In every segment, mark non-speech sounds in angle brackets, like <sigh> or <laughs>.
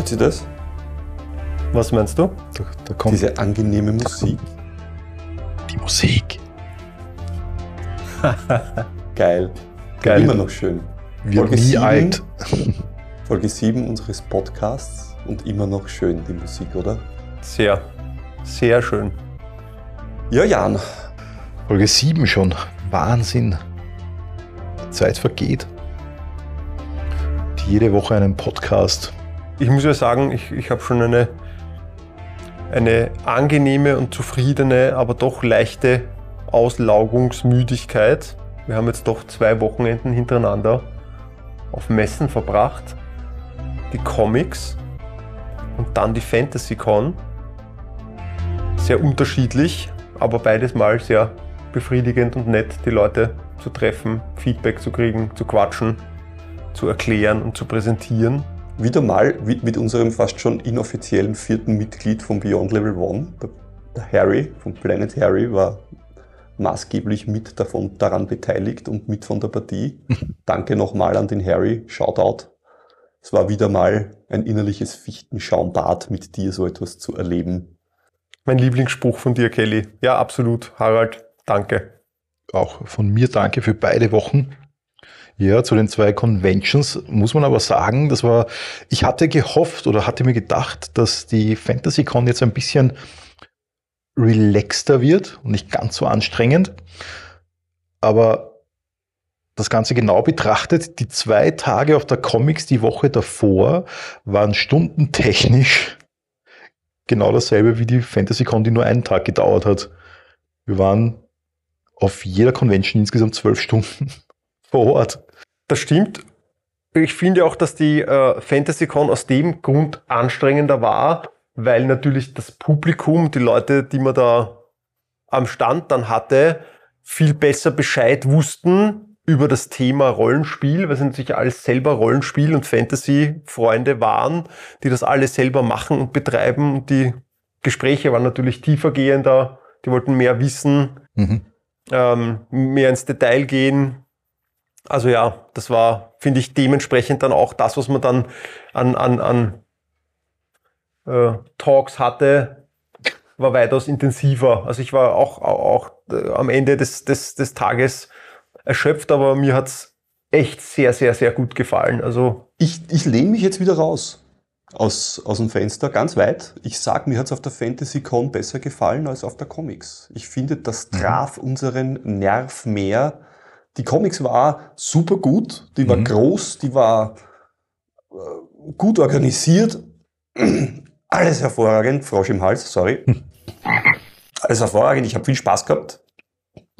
Hört sie das? Was meinst du? Da, da kommt Diese angenehme Musik. Die Musik. <laughs> Geil. Geil. Immer noch schön. Wir nie 7, alt. <laughs> Folge 7 unseres Podcasts und immer noch schön die Musik, oder? Sehr, sehr schön. Ja, Jan. Folge 7 schon. Wahnsinn. Die Zeit vergeht. Jede Woche einen Podcast. Ich muss ja sagen, ich, ich habe schon eine, eine angenehme und zufriedene, aber doch leichte Auslaugungsmüdigkeit. Wir haben jetzt doch zwei Wochenenden hintereinander auf Messen verbracht. Die Comics und dann die FantasyCon. Sehr unterschiedlich, aber beides mal sehr befriedigend und nett, die Leute zu treffen, Feedback zu kriegen, zu quatschen, zu erklären und zu präsentieren. Wieder mal mit unserem fast schon inoffiziellen vierten Mitglied von Beyond Level One, der Harry von Planet Harry, war maßgeblich mit davon daran beteiligt und mit von der Partie. <laughs> Danke nochmal an den Harry, Shoutout. Es war wieder mal ein innerliches Fichtenschaumbad mit dir so etwas zu erleben. Mein Lieblingsspruch von dir, Kelly. Ja, absolut. Harald, danke. Auch von mir danke für beide Wochen. Ja, zu den zwei Conventions muss man aber sagen, das war, ich hatte gehofft oder hatte mir gedacht, dass die FantasyCon jetzt ein bisschen relaxter wird und nicht ganz so anstrengend. Aber das Ganze genau betrachtet, die zwei Tage auf der Comics die Woche davor waren stundentechnisch <laughs> genau dasselbe wie die FantasyCon, die nur einen Tag gedauert hat. Wir waren auf jeder Convention insgesamt zwölf Stunden <laughs> vor Ort. Das stimmt. Ich finde auch, dass die äh, FantasyCon aus dem Grund anstrengender war, weil natürlich das Publikum, die Leute, die man da am Stand dann hatte, viel besser Bescheid wussten über das Thema Rollenspiel, weil sie natürlich alles selber Rollenspiel- und Fantasy-Freunde waren, die das alles selber machen und betreiben. Und die Gespräche waren natürlich tiefergehender, die wollten mehr wissen, mhm. ähm, mehr ins Detail gehen. Also ja, das war, finde ich, dementsprechend dann auch das, was man dann an, an, an äh, Talks hatte, war weitaus intensiver. Also ich war auch, auch, äh, am Ende des, des, des Tages erschöpft, aber mir hat es echt sehr, sehr, sehr gut gefallen. Also ich, ich lehne mich jetzt wieder raus aus, aus dem Fenster, ganz weit. Ich sage, mir hat es auf der FantasyCon besser gefallen als auf der Comics. Ich finde, das mhm. traf unseren Nerv mehr. Die Comics war super gut, die war mhm. groß, die war äh, gut organisiert, <clears throat> alles hervorragend, Frosch im Hals, sorry. <laughs> Alles hervorragend, ich habe viel Spaß gehabt.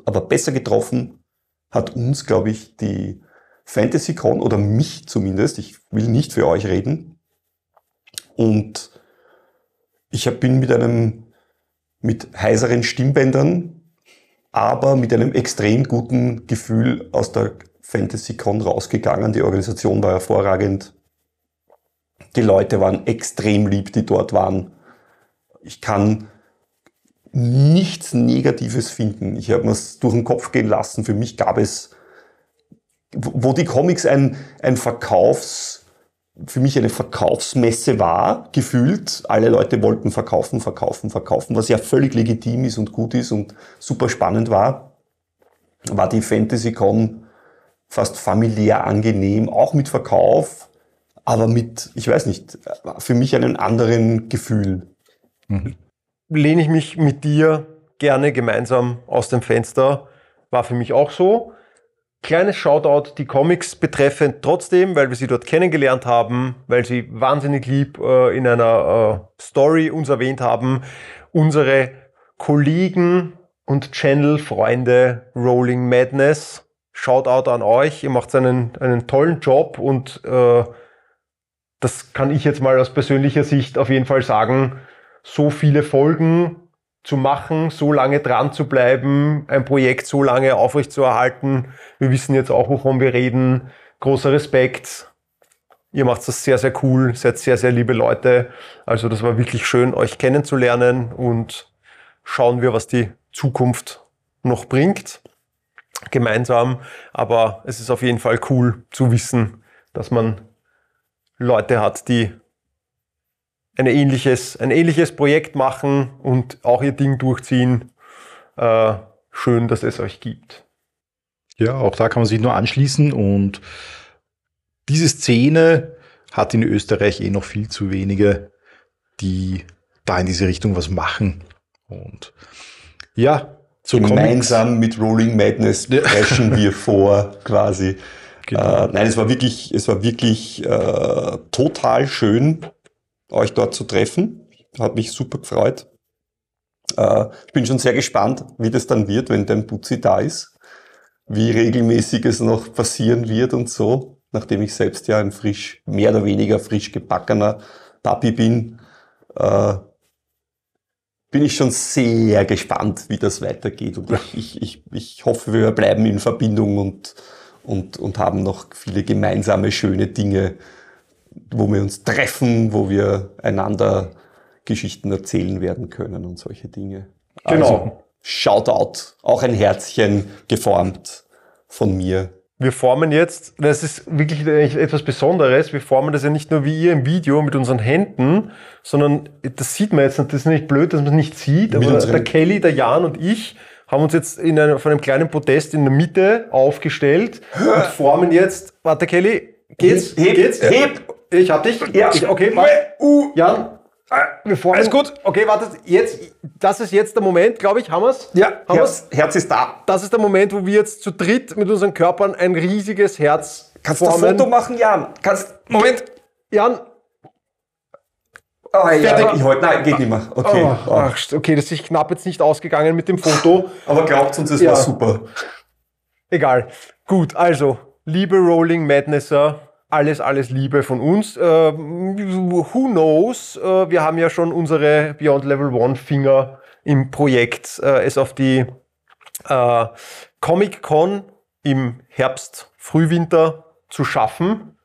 Aber besser getroffen hat uns, glaube ich, die FantasyCon oder mich zumindest. Ich will nicht für euch reden. Und ich bin mit einem, mit heiseren Stimmbändern, aber mit einem extrem guten Gefühl aus der FantasyCon rausgegangen. Die Organisation war hervorragend. Die Leute waren extrem lieb, die dort waren. Ich kann nichts Negatives finden. Ich habe mir es durch den Kopf gehen lassen. Für mich gab es, wo die Comics ein, ein Verkaufs, für mich eine Verkaufsmesse war, gefühlt. Alle Leute wollten verkaufen, verkaufen, verkaufen, was ja völlig legitim ist und gut ist und super spannend war, war die FantasyCon fast familiär angenehm, auch mit Verkauf aber mit, ich weiß nicht, für mich einen anderen Gefühl. Mhm. Lehne ich mich mit dir gerne gemeinsam aus dem Fenster, war für mich auch so. Kleines Shoutout die Comics betreffend trotzdem, weil wir sie dort kennengelernt haben, weil sie wahnsinnig lieb äh, in einer äh, Story uns erwähnt haben. Unsere Kollegen und Channel-Freunde Rolling Madness. Shoutout an euch. Ihr macht einen, einen tollen Job und äh, das kann ich jetzt mal aus persönlicher Sicht auf jeden Fall sagen, so viele Folgen zu machen, so lange dran zu bleiben, ein Projekt so lange aufrechtzuerhalten. Wir wissen jetzt auch, wovon wir reden. Großer Respekt. Ihr macht das sehr, sehr cool, seid sehr, sehr liebe Leute. Also das war wirklich schön, euch kennenzulernen und schauen wir, was die Zukunft noch bringt. Gemeinsam. Aber es ist auf jeden Fall cool zu wissen, dass man Leute hat, die ein ähnliches, ein ähnliches Projekt machen und auch ihr Ding durchziehen. Äh, schön, dass es euch gibt. Ja, auch da kann man sich nur anschließen und diese Szene hat in Österreich eh noch viel zu wenige, die da in diese Richtung was machen. Und ja, so gemeinsam mit Rolling Madness preschen wir <laughs> vor, quasi. Genau. Äh, nein, es war wirklich, es war wirklich äh, total schön, euch dort zu treffen. Hat mich super gefreut. Äh, ich bin schon sehr gespannt, wie das dann wird, wenn dein Butzi da ist. Wie regelmäßig es noch passieren wird und so. Nachdem ich selbst ja ein frisch, mehr oder weniger frisch gebackener Papi bin, äh, bin ich schon sehr gespannt, wie das weitergeht. Und ich, ich, ich, ich hoffe, wir bleiben in Verbindung und, und, und haben noch viele gemeinsame schöne Dinge, wo wir uns treffen, wo wir einander Geschichten erzählen werden können und solche Dinge. Genau. Also, Shoutout, auch ein Herzchen geformt von mir wir formen jetzt, das ist wirklich etwas Besonderes, wir formen das ja nicht nur wie ihr im Video mit unseren Händen, sondern das sieht man jetzt, das ist nicht blöd, dass man es nicht sieht, aber der Kelly, der Jan und ich haben uns jetzt in einem, auf einem kleinen Podest in der Mitte aufgestellt und formen jetzt, warte Kelly, geht's? Heb, geht's? Heb! Ich hab dich. Ja. Ich, okay, mach. Jan, Bevor Alles gut. Okay, warte, jetzt, das ist jetzt der Moment, glaube ich, haben wir es? Ja, haben Herz, Herz ist da. Das ist der Moment, wo wir jetzt zu dritt mit unseren Körpern ein riesiges Herz Kannst formen. du ein Foto machen, Jan? Kannst, Moment. Jan. Oh, ja, Fertig. ich heute, nein, geht nicht mehr. Okay. Oh, ach, okay, das ist knapp jetzt nicht ausgegangen mit dem Foto. Aber glaubt uns, es ja. war super. Egal. Gut, also, liebe Rolling Madnesser, alles, alles Liebe von uns. Äh, who knows? Äh, wir haben ja schon unsere Beyond Level One Finger im Projekt, äh, es auf die äh, Comic Con im Herbst, Frühwinter zu schaffen.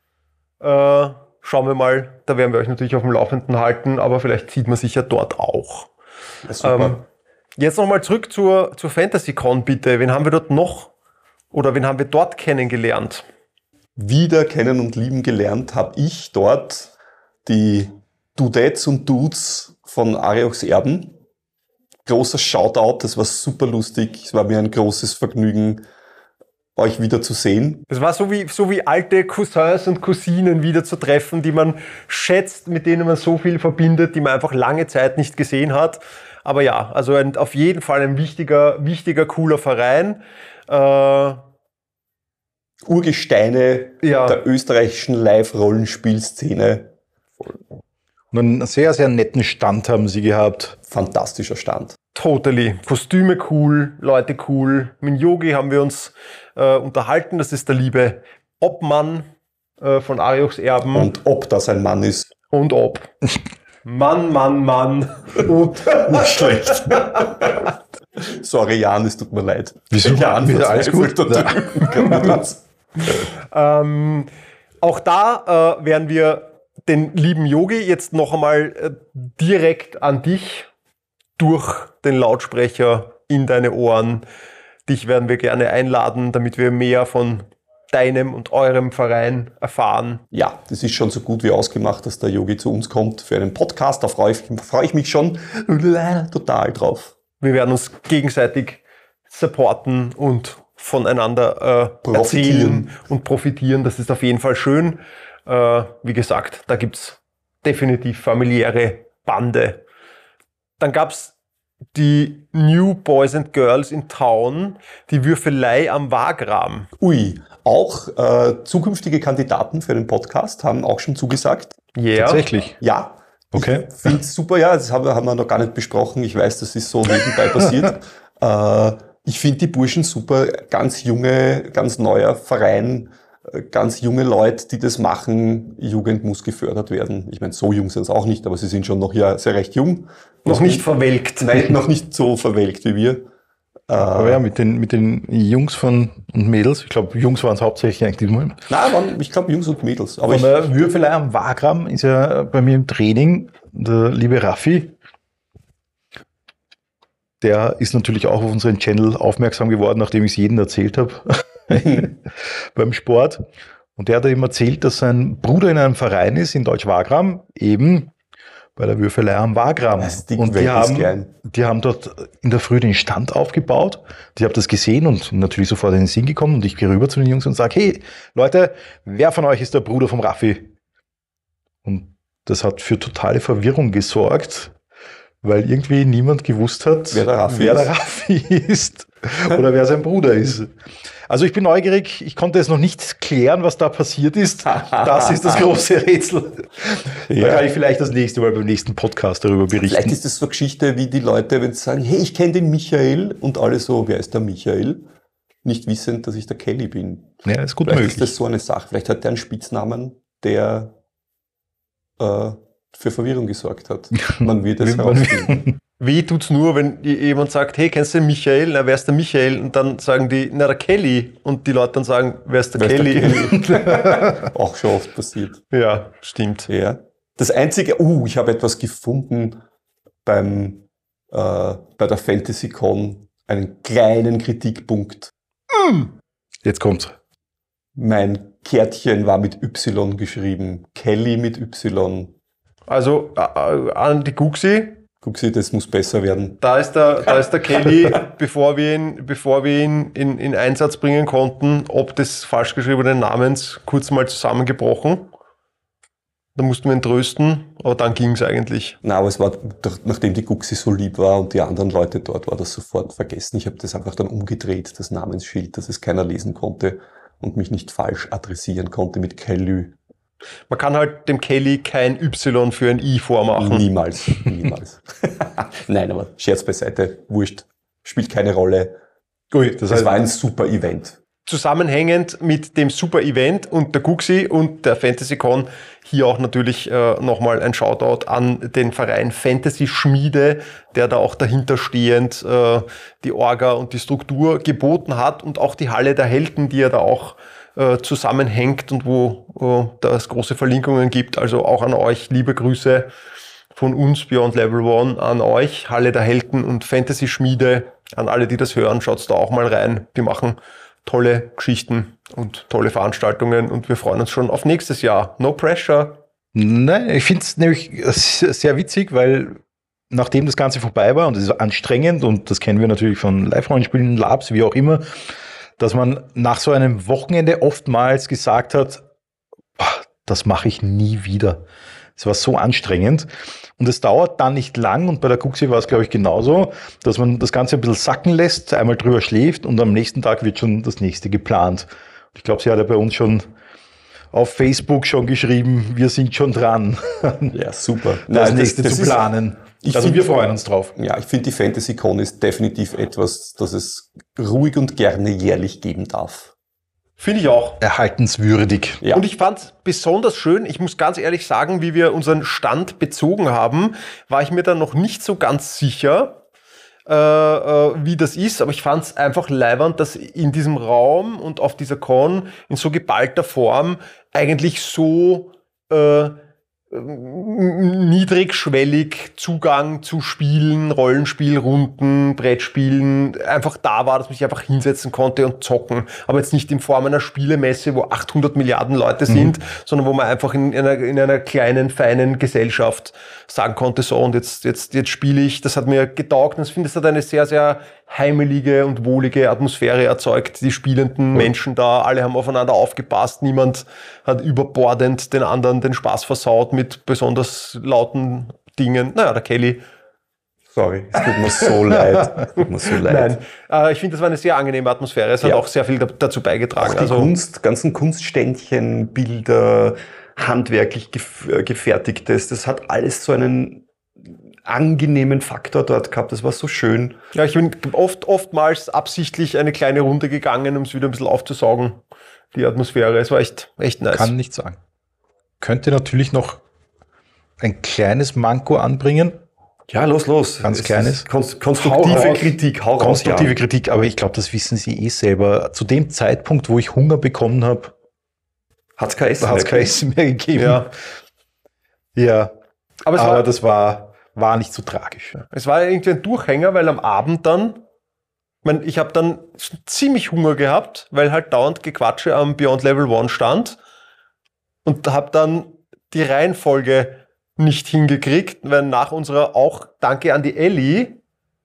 Äh, schauen wir mal, da werden wir euch natürlich auf dem Laufenden halten, aber vielleicht sieht man sich ja dort auch. Ähm, jetzt nochmal zurück zur, zur Fantasy Con bitte. Wen haben wir dort noch oder wen haben wir dort kennengelernt? Wieder kennen und lieben gelernt habe ich dort die Dudettes und Dudes von Ariochs Erben. Großer Shoutout, das war super lustig. Es war mir ein großes Vergnügen, euch wieder zu sehen. Es war so wie, so wie alte Cousins und Cousinen wieder zu treffen, die man schätzt, mit denen man so viel verbindet, die man einfach lange Zeit nicht gesehen hat. Aber ja, also ein, auf jeden Fall ein wichtiger, wichtiger, cooler Verein. Äh, Urgesteine ja. der österreichischen Live-Rollenspielszene. Und einen sehr, sehr netten Stand haben sie gehabt. Fantastischer Stand. Totally. Kostüme cool, Leute cool. Mit Yogi haben wir uns äh, unterhalten. Das ist der liebe Obmann äh, von Ariochs Erben. Und ob das ein Mann ist. Und ob. <laughs> Mann, Mann, Mann. Und nicht schlecht. Sorry, Jan, es tut mir leid. Wieso? Jan, wieder alles gut? <laughs> <laughs> ähm, auch da äh, werden wir den lieben Yogi jetzt noch einmal äh, direkt an dich durch den Lautsprecher in deine Ohren. Dich werden wir gerne einladen, damit wir mehr von deinem und eurem Verein erfahren. Ja, das ist schon so gut wie ausgemacht, dass der Yogi zu uns kommt für einen Podcast. Da freue ich, freue ich mich schon <laughs> total drauf. Wir werden uns gegenseitig supporten und voneinander äh, erzählen und profitieren. Das ist auf jeden Fall schön. Äh, wie gesagt, da gibt's definitiv familiäre Bande. Dann gab's die New Boys and Girls in Town, die Würfelei am Wagram. Ui, auch äh, zukünftige Kandidaten für den Podcast haben auch schon zugesagt. Ja. Yeah. Tatsächlich. Ja. Okay. Ich finde super, ja, das haben wir, haben wir noch gar nicht besprochen. Ich weiß, das ist so nebenbei passiert. <laughs> äh, ich finde die Burschen super, ganz junge, ganz neuer Verein, äh, ganz junge Leute, die das machen. Jugend muss gefördert werden. Ich meine, so jung sind es auch nicht, aber sie sind schon noch ja sehr recht jung. Noch nicht verwelkt. Nein, noch nicht so verwelkt wie wir. Aber ja, mit den, mit den Jungs von und Mädels, ich glaube, Jungs waren es hauptsächlich eigentlich mal. Nein, waren, ich glaube Jungs und Mädels. Aber von der Würfelei am Wagram ist ja bei mir im Training der liebe Raffi, der ist natürlich auch auf unseren Channel aufmerksam geworden, nachdem ich es jedem erzählt habe <laughs> beim Sport. Und der hat ihm erzählt, dass sein Bruder in einem Verein ist in Deutsch-Wagram, eben bei der Würfelei am Wagram. Ding und die haben, die haben dort in der Früh den Stand aufgebaut. Ich habe das gesehen und natürlich sofort in den Sinn gekommen und ich gehe rüber zu den Jungs und sage, hey, Leute, wer von euch ist der Bruder vom Raffi? Und das hat für totale Verwirrung gesorgt, weil irgendwie niemand gewusst hat, Wer der Raffi wer ist. der Raffi <laughs> ist oder wer sein Bruder ist. Also ich bin neugierig, ich konnte es noch nicht klären, was da passiert ist. Das ist das große <laughs> Rätsel. Da Ja. kann ich vielleicht das nächste Mal beim nächsten Podcast darüber Vielleicht berichten. ist das so eine Geschichte wie die Leute, wenn sie sagen, hey, ich kenne den Michael und alle so, wer ist der Michael? Nicht wissend, dass ich der Kelly bin. Ja, ist gut Vielleicht möglich. ist das so eine Sache. Vielleicht hat der einen Spitznamen, der äh, für Verwirrung gesorgt hat. <laughs> Man wird es herausfinden. <laughs> Weh tut's nur, wenn jemand sagt, hey, kennst du den Michael? Na, wer ist der Michael? Und dann sagen die, na, der Kelly. Und die Leute dann sagen, wer ist der Wer ist der Kelly? Kelly? <laughs> Auch schon oft passiert. ja, stimmt. Ja. Das einzige, uh, ich habe etwas gefunden beim, äh, bei der FantasyCon, einen kleinen Kritikpunkt. Jetzt kommt's. Mein Kärtchen war mit Y geschrieben. Kelly mit Y. Also äh, äh, an die Guxi, sie, das muss besser werden. da ist der, da ist der Kelly, <laughs> bevor wir ihn, bevor wir ihn in, in Einsatz bringen konnten, ob des falsch geschriebenen Namens kurz mal zusammengebrochen. Da mussten wir ihn trösten, aber dann ging's eigentlich. Na, aber es war, nachdem die Guxi so lieb war und die anderen Leute dort, war das sofort vergessen. Ich habe das einfach dann umgedreht, das Namensschild, dass es keiner lesen konnte und mich nicht falsch adressieren konnte mit Kelly. Man kann halt dem Kelly kein Y für ein I vormachen. Niemals, niemals. <laughs> Nein, aber Scherz beiseite, wurscht, spielt keine Rolle. Ui, das Das heißt, war ein super Event. zusammenhängend mit dem super Event und der Guxi und der FantasyCon hier auch natürlich äh, nochmal ein Shoutout an den Verein Fantasy Schmiede, der da auch dahinterstehend äh, die Orga und die Struktur geboten hat und auch die Halle der Helden, die ja da auch äh, zusammenhängt und wo äh, da es große Verlinkungen gibt. Also auch an euch liebe Grüße von uns Beyond Level One an euch, Halle der Helden und Fantasy Schmiede, an alle, die das hören, schaut's da auch mal rein. Die machen tolle Geschichten und tolle Veranstaltungen und wir freuen uns schon auf nächstes Jahr. No pressure. Nein, ich finde es nämlich sehr witzig, weil nachdem das Ganze vorbei war und es ist anstrengend und das kennen wir natürlich von Live-Rollenspielen, Labs, wie auch immer, dass man nach so einem Wochenende oftmals gesagt hat, "Boah, das mache ich nie wieder. Es war so anstrengend. Und es dauert dann nicht lang, und bei der Cuxi war es, glaube ich, genauso, dass man das Ganze ein bisschen sacken lässt, einmal drüber schläft und am nächsten Tag wird schon das nächste geplant. Ich glaube, sie hat ja bei uns schon auf Facebook schon geschrieben, wir sind schon dran, <laughs> Ja, super. das Nein, nächste zu ist- planen. Ich also finde- wir freuen uns drauf. Ja, ich finde, die FantasyCon ist definitiv etwas, das es ruhig und gerne jährlich geben darf. Finde ich auch. Erhaltenswürdig. Ja. Und ich fand besonders schön, ich muss ganz ehrlich sagen, wie wir unseren Stand bezogen haben, war ich mir dann noch nicht so ganz sicher, äh, äh, wie das ist, aber ich fand es einfach leibernd, dass in diesem Raum und auf dieser Con in so geballter Form eigentlich so äh, niedrigschwellig Zugang zu Spielen, Rollenspielrunden, Brettspielen einfach da war, dass man sich einfach hinsetzen konnte und zocken. Aber jetzt nicht in Form einer Spielemesse, wo 800 Milliarden Leute sind, sondern wo man einfach in einer, in einer kleinen, feinen Gesellschaft sagen konnte, so und jetzt, jetzt, jetzt spiele ich. Das hat mir getaugt und ich finde, es hat eine sehr, sehr heimelige und wohlige Atmosphäre erzeugt. Die spielenden Menschen da, alle haben aufeinander aufgepasst, niemand hat überbordend den anderen den Spaß versaut mit besonders lauten Dingen. Naja, der Kelly. Sorry, es tut mir so leid. <laughs> Tut mir so leid. Nein, äh, ich finde, das war eine sehr angenehme Atmosphäre. Es hat Ja. auch sehr viel da, dazu beigetragen. Auch die Also, Kunst, ganzen Kunstständchen, Bilder, handwerklich gef äh, gefertigtes, das hat alles so einen angenehmen Faktor dort gehabt. Das war so schön. ja, ich bin oft, oftmals absichtlich eine kleine Runde gegangen, um es wieder ein bisschen aufzusaugen, die Atmosphäre. Es war echt, echt nice. Kann nicht sagen. Könnte natürlich noch ein kleines Manko anbringen. Ja, los, los. Ganz Es kleines. Konst konstruktive Hau raus. Kritik, hau raus, Konstruktive ja. Kritik, aber ich glaube, das wissen Sie eh selber. Zu dem Zeitpunkt, wo ich Hunger bekommen habe, Hat's kein Essen hat es mehr kein gegeben? Essen mehr gegeben. Ja. ja. Aber es aber war, das war, war nicht so tragisch. Es war irgendwie ein Durchhänger, weil am Abend dann, ich, mein, ich habe dann ziemlich Hunger gehabt, weil halt dauernd Gequatsche am Beyond Level One stand und habe dann die Reihenfolge nicht hingekriegt, weil nach unserer auch Danke an die Ellie,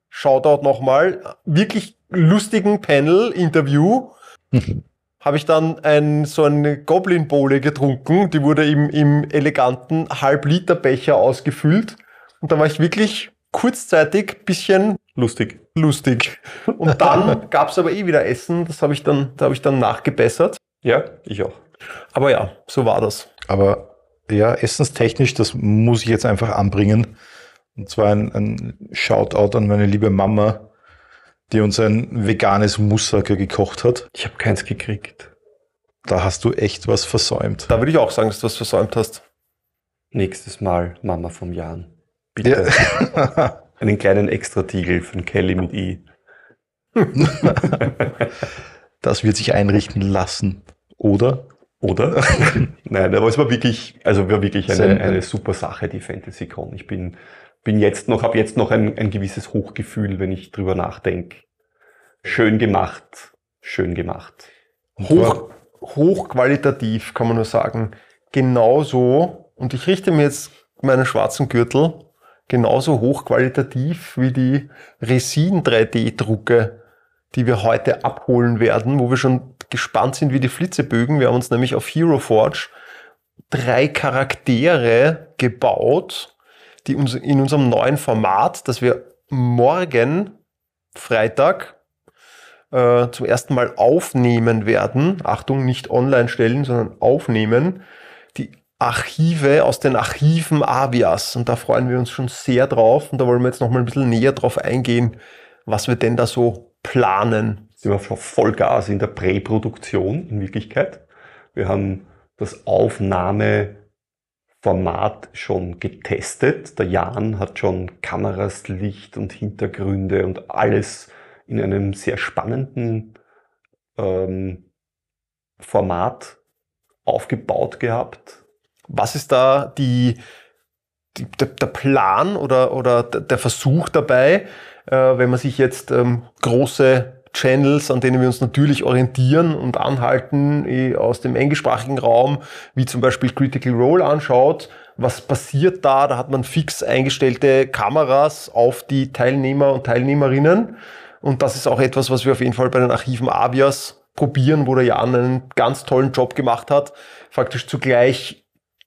Shoutout nochmal, wirklich lustigen Panel-Interview, <laughs> habe ich dann ein, so eine Goblin-Bowle getrunken. Die wurde im, im eleganten Halb-Liter-Becher ausgefüllt. Und da war ich wirklich kurzzeitig bisschen Lustig. lustig. Und dann <laughs> gab's aber eh wieder Essen. Das habe ich dann, da habe ich dann nachgebessert. Ja, ich auch. Aber ja, so war das. Aber ja, essenstechnisch, das muss ich jetzt einfach anbringen. Und zwar ein, ein Shoutout an meine liebe Mama, die uns ein veganes Moussaka gekocht hat. Ich habe keins gekriegt. Da hast du echt was versäumt. Da würde ich auch sagen, dass du was versäumt hast. Nächstes Mal Mama vom Jan. Bitte. Ja. <laughs> Einen kleinen Extratiegel von Kelly mit I. <laughs> Das wird sich einrichten lassen. Oder? Oder? <laughs> Nein, aber es war wirklich, also war wirklich eine, eine super Sache, die FantasyCon. Ich bin, bin jetzt noch, habe jetzt noch ein, ein gewisses Hochgefühl, wenn ich drüber nachdenke. Schön gemacht, schön gemacht. Hoch, hochqualitativ, kann man nur sagen. Genauso, und ich richte mir jetzt meinen schwarzen Gürtel, genauso hochqualitativ wie die Resin 3D-Drucke, die wir heute abholen werden, wo wir schon gespannt sind wie die Flitzebögen. Wir haben uns nämlich auf Hero Forge drei Charaktere gebaut, die uns in unserem neuen Format, das wir morgen Freitag äh, zum ersten Mal aufnehmen werden. Achtung, nicht online stellen, sondern aufnehmen. Archive aus den Archiven Avias. Und da freuen wir uns schon sehr drauf. Und da wollen wir jetzt noch mal ein bisschen näher drauf eingehen, was wir denn da so planen. sind wir schon Vollgas in der Präproduktion in Wirklichkeit. Wir haben das Aufnahmeformat schon getestet. Der Jan hat schon Kameras, Licht und Hintergründe und alles in einem sehr spannenden ähm, Format aufgebaut gehabt. Was ist da die, die, der, der Plan oder, oder der Versuch dabei, äh, wenn man sich jetzt ähm, große Channels, an denen wir uns natürlich orientieren und anhalten eh, aus dem englischsprachigen Raum, wie zum Beispiel Critical Role anschaut, was passiert da? Da hat man fix eingestellte Kameras auf die Teilnehmer und Teilnehmerinnen. Und das ist auch etwas, was wir auf jeden Fall bei den Archiven Avias probieren, wo der Jan einen ganz tollen Job gemacht hat. Faktisch zugleich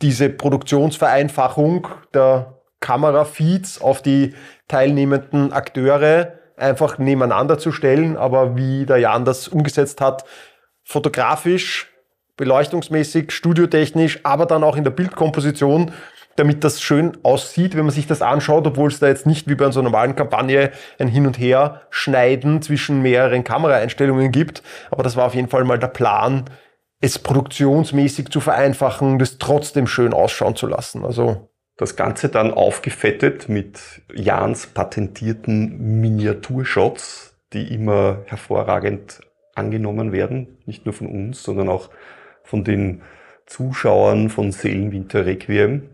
diese Produktionsvereinfachung der Kamerafeeds auf die teilnehmenden Akteure einfach nebeneinander zu stellen, aber wie der Jan das umgesetzt hat, fotografisch, beleuchtungsmäßig, studiotechnisch, aber dann auch in der Bildkomposition, damit das schön aussieht, wenn man sich das anschaut, obwohl es da jetzt nicht wie bei so einer normalen Kampagne ein Hin und Her schneiden zwischen mehreren Kameraeinstellungen gibt. Aber das war auf jeden Fall mal der Plan, es produktionsmäßig zu vereinfachen, das trotzdem schön ausschauen zu lassen. Also Das Ganze dann aufgefettet mit Jans patentierten Miniaturshots, die immer hervorragend angenommen werden. Nicht nur von uns, sondern auch von den Zuschauern von Seelenwinter Requiem.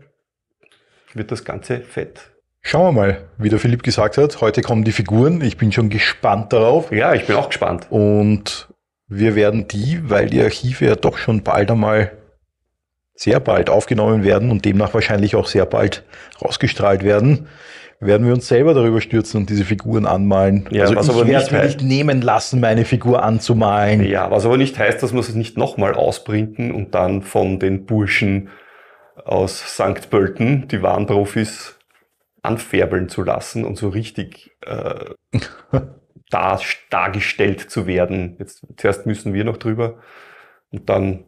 Wird das Ganze fett. Schauen wir mal, wie der Philipp gesagt hat. Heute kommen die Figuren. Ich bin schon gespannt darauf. Ja, ich bin auch gespannt. Und wir werden die, weil die Archive ja doch schon bald einmal sehr bald aufgenommen werden und demnach wahrscheinlich auch sehr bald rausgestrahlt werden, werden wir uns selber darüber stürzen und diese Figuren anmalen. Ja, also was ich aber werde nicht mir heißt- nicht nehmen lassen, meine Figur anzumalen. Ja, was aber nicht heißt, dass wir es nicht nochmal ausprinten und dann von den Burschen aus St. Pölten, die wahren Profis, anfärbeln zu lassen und so richtig äh, <laughs> dar, dargestellt zu werden. Jetzt zuerst müssen wir noch drüber und dann,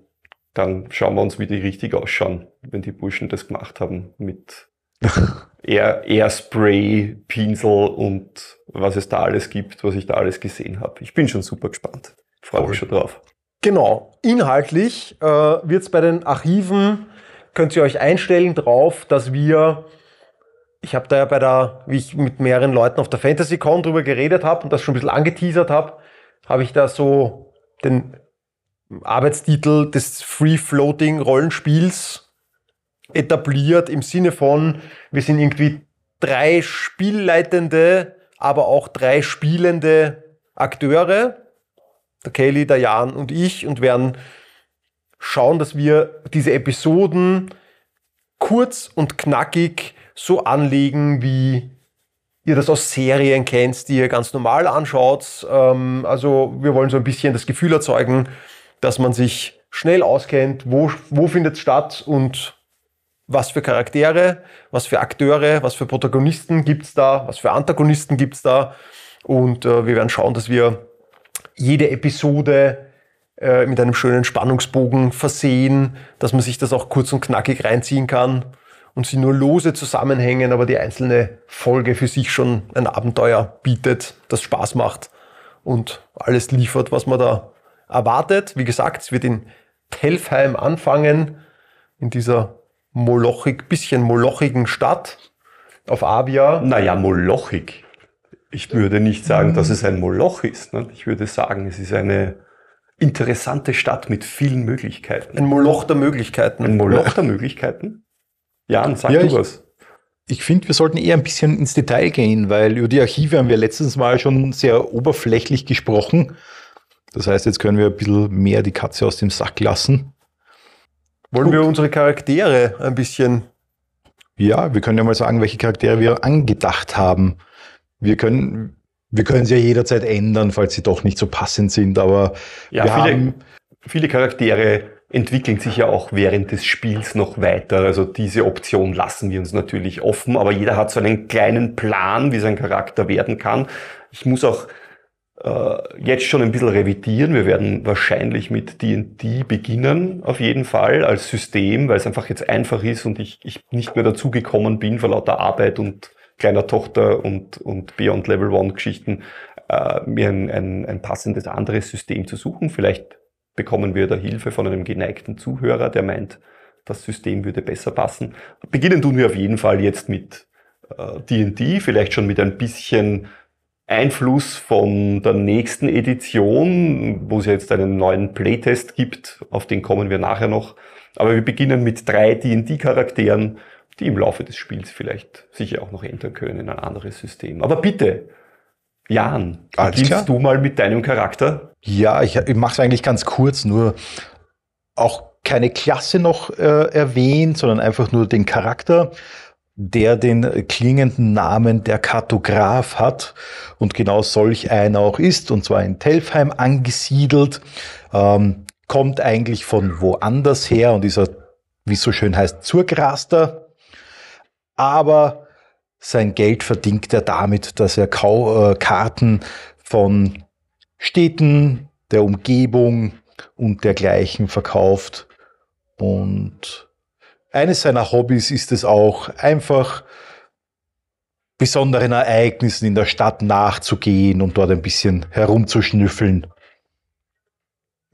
dann schauen wir uns, wie die richtig ausschauen, wenn die Burschen das gemacht haben mit <laughs> Air, Airspray, Pinsel und was es da alles gibt, was ich da alles gesehen habe. Ich bin schon super gespannt. Freue mich schon drauf. Genau. Inhaltlich äh, wird es bei den Archiven, könnt ihr euch einstellen drauf, dass wir, ich habe da ja bei der, wie ich mit mehreren Leuten auf der FantasyCon drüber geredet habe und das schon ein bisschen angeteasert habe, habe ich da so den Arbeitstitel des Free-Floating-Rollenspiels etabliert im Sinne von, wir sind irgendwie drei spielleitende, aber auch drei spielende Akteure, der Kelly, der Jan und ich, und werden schauen, dass wir diese Episoden kurz und knackig so anlegen, wie ihr das aus Serien kennt, die ihr ganz normal anschaut. Ähm, also wir wollen so ein bisschen das Gefühl erzeugen, dass man sich schnell auskennt, wo, wo findet es statt und was für Charaktere, was für Akteure, was für Protagonisten gibt's da, was für Antagonisten gibt's da. Und äh, wir werden schauen, dass wir jede Episode äh, mit einem schönen Spannungsbogen versehen, dass man sich das auch kurz und knackig reinziehen kann und sie nur lose zusammenhängen, aber die einzelne Folge für sich schon ein Abenteuer bietet, das Spaß macht und alles liefert, was man da erwartet. Wie gesagt, es wird in Telfheim anfangen, in dieser molochig, bisschen molochigen Stadt auf Avia. Naja, molochig. Ich würde nicht sagen, dass es ein Moloch ist. Ne? Ich würde sagen, es ist eine interessante Stadt mit vielen Möglichkeiten. Ein Moloch der Möglichkeiten. Ein Moloch der Möglichkeiten? Jan, sag Ja, du ich- was. Ich finde, wir sollten eher ein bisschen ins Detail gehen, weil über die Archive haben wir letztens mal schon sehr oberflächlich gesprochen. Das heißt, jetzt können wir ein bisschen mehr die Katze aus dem Sack lassen. Wollen wir unsere Charaktere ein bisschen Ja, wir können ja mal sagen, welche Charaktere wir angedacht haben. Wir können, wir können sie ja jederzeit ändern, falls sie doch nicht so passend sind, aber Ja, wir viele, haben, viele Charaktere entwickeln sich ja auch während des Spiels noch weiter. Also diese Option lassen wir uns natürlich offen, aber jeder hat so einen kleinen Plan, wie sein Charakter werden kann. Ich muss auch äh, jetzt schon ein bisschen revidieren. Wir werden wahrscheinlich mit D&D beginnen, auf jeden Fall, als System, weil es einfach jetzt einfach ist und ich, ich nicht mehr dazugekommen bin vor lauter Arbeit und kleiner Tochter und, und Beyond Level One Geschichten, äh, mir ein, ein, ein passendes anderes System zu suchen. Vielleicht bekommen wir da Hilfe von einem geneigten Zuhörer, der meint, das System würde besser passen. Beginnen tun wir auf jeden Fall jetzt mit äh, D&D, vielleicht schon mit ein bisschen Einfluss von der nächsten Edition, wo es ja jetzt einen neuen Playtest gibt, auf den kommen wir nachher noch. Aber wir beginnen mit drei D&D-Charakteren, die im Laufe des Spiels vielleicht sicher auch noch ändern können in ein anderes System. Aber bitte, Jan, beginnst du mal mit deinem Charakter? Ja, ich, ich mache es eigentlich ganz kurz, nur auch keine Klasse noch äh, erwähnt, sondern einfach nur den Charakter, der den klingenden Namen der Kartograf hat und genau solch einer auch ist, und zwar in Telfheim angesiedelt, ähm, kommt eigentlich von woanders her und ist, wie es so schön heißt, Zurgraster, aber sein Geld verdient er damit, dass er Kau äh, Karten von Städten, der Umgebung und dergleichen verkauft. Und eines seiner Hobbys ist es auch, einfach besonderen Ereignissen in der Stadt nachzugehen und dort ein bisschen herumzuschnüffeln.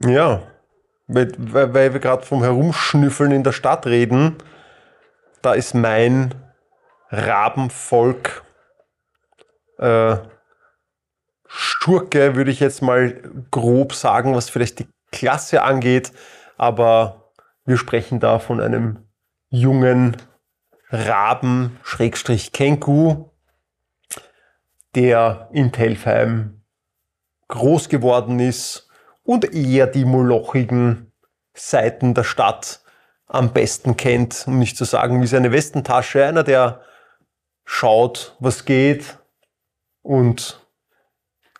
Ja, weil, weil, wir gerade vom Herumschnüffeln in der Stadt reden, da ist mein Rabenvolk äh, Schurke, würde ich jetzt mal grob sagen, was vielleicht die Klasse angeht, aber wir sprechen da von einem jungen Raben, Schrägstrich Kenku, der in Telfheim groß geworden ist und eher die molochigen Seiten der Stadt am besten kennt, um nicht zu sagen wie seine Westentasche. Einer, der schaut, was geht und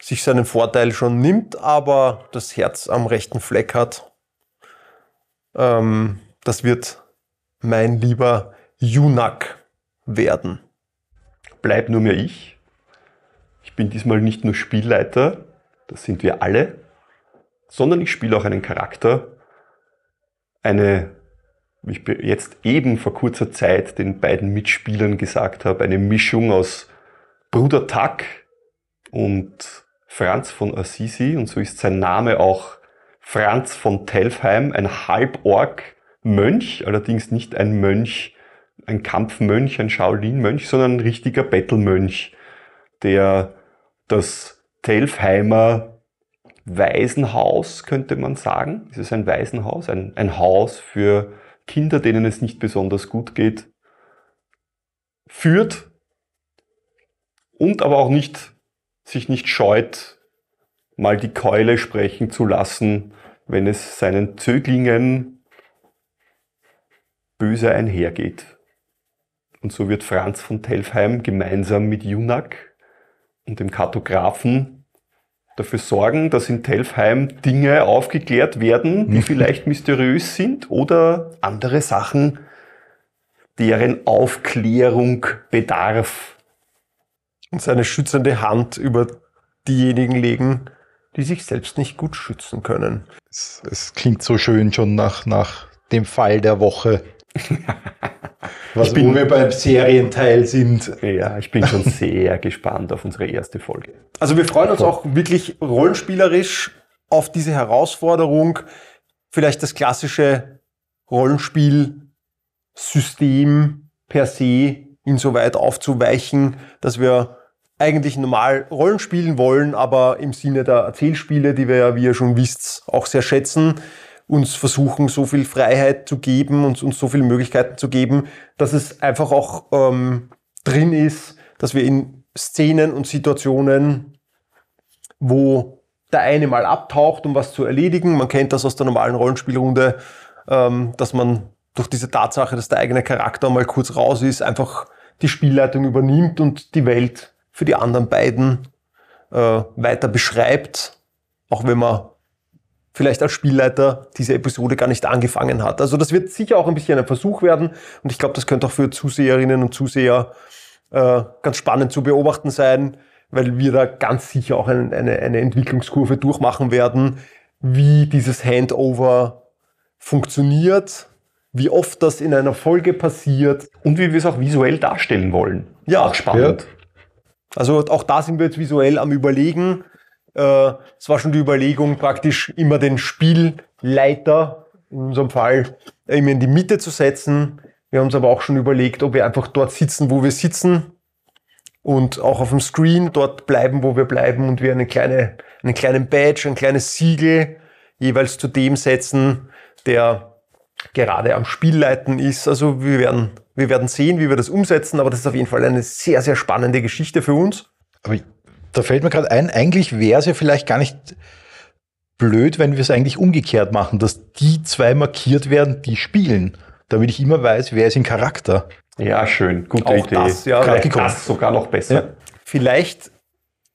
sich seinen Vorteil schon nimmt, aber das Herz am rechten Fleck hat. Ähm, das wird mein lieber Junak werden. Bleib nur mehr ich. Ich bin diesmal nicht nur Spielleiter, das sind wir alle, sondern ich spiele auch einen Charakter, eine, wie ich jetzt eben vor kurzer Zeit den beiden Mitspielern gesagt habe, eine Mischung aus Bruder Tuck und Franz von Assisi und so ist sein Name auch Franz von Telfheim, ein Halborg-Mönch, allerdings nicht ein Mönch, ein Kampfmönch, ein Shaolin-Mönch, sondern ein richtiger Bettelmönch, der das Telfheimer Waisenhaus, könnte man sagen. Es ist ein Waisenhaus, ein, ein Haus für Kinder, denen es nicht besonders gut geht, führt und aber auch nicht, sich nicht scheut, mal die Keule sprechen zu lassen, wenn es seinen Zöglingen böse einhergeht. Und so wird Franz von Telfheim gemeinsam mit Junak und dem Kartografen dafür sorgen, dass in Telfheim Dinge aufgeklärt werden, die vielleicht mysteriös sind oder andere Sachen, deren Aufklärung bedarf. Und seine schützende Hand über diejenigen legen, die sich selbst nicht gut schützen können. Es, es klingt so schön schon nach, nach dem Fall der Woche. <laughs> Was, bin- wo wir beim Serienteil sind. Ja, ich bin schon sehr gespannt auf unsere erste Folge. Also wir freuen uns auch wirklich rollenspielerisch auf diese Herausforderung, vielleicht das klassische Rollenspielsystem per se insoweit aufzuweichen, dass wir eigentlich normal Rollen spielen wollen, aber im Sinne der Erzählspiele, die wir ja, wie ihr schon wisst, auch sehr schätzen, uns versuchen, so viel Freiheit zu geben und uns so viele Möglichkeiten zu geben, dass es einfach auch ähm, drin ist, dass wir in Szenen und Situationen, wo der eine mal abtaucht, um was zu erledigen, man kennt das aus der normalen Rollenspielrunde, ähm, dass man durch diese Tatsache, dass der eigene Charakter mal kurz raus ist, einfach die Spielleitung übernimmt und die Welt für die anderen beiden äh, weiter beschreibt, auch wenn man vielleicht als Spielleiter diese Episode gar nicht angefangen hat. Also das wird sicher auch ein bisschen ein Versuch werden und ich glaube, das könnte auch für Zuseherinnen und Zuseher äh, ganz spannend zu beobachten sein, weil wir da ganz sicher auch eine, eine, eine Entwicklungskurve durchmachen werden, wie dieses Handover funktioniert, wie oft das in einer Folge passiert. Und wie wir es auch visuell darstellen wollen. Ja, auch spannend. Also auch da sind wir jetzt visuell am Überlegen. Äh, Es war schon die Überlegung, praktisch immer den Spielleiter, in unserem Fall, immer in die Mitte zu setzen. Wir haben uns aber auch schon überlegt, ob wir einfach dort sitzen, wo wir sitzen und auch auf dem Screen dort bleiben, wo wir bleiben und wir eine kleine, einen kleinen Badge, ein kleines Siegel jeweils zu dem setzen, der gerade am Spielleiten ist. Also wir werden, wir werden sehen, wie wir das umsetzen, aber das ist auf jeden Fall eine sehr, sehr spannende Geschichte für uns. Aber da fällt mir gerade ein, eigentlich wäre es ja vielleicht gar nicht blöd, wenn wir es eigentlich umgekehrt machen, dass die zwei markiert werden, die spielen, damit ich immer weiß, wer ist in Charakter. Ja, schön. Gute Auch Idee. das, ja. Das sogar noch besser. Ja. Vielleicht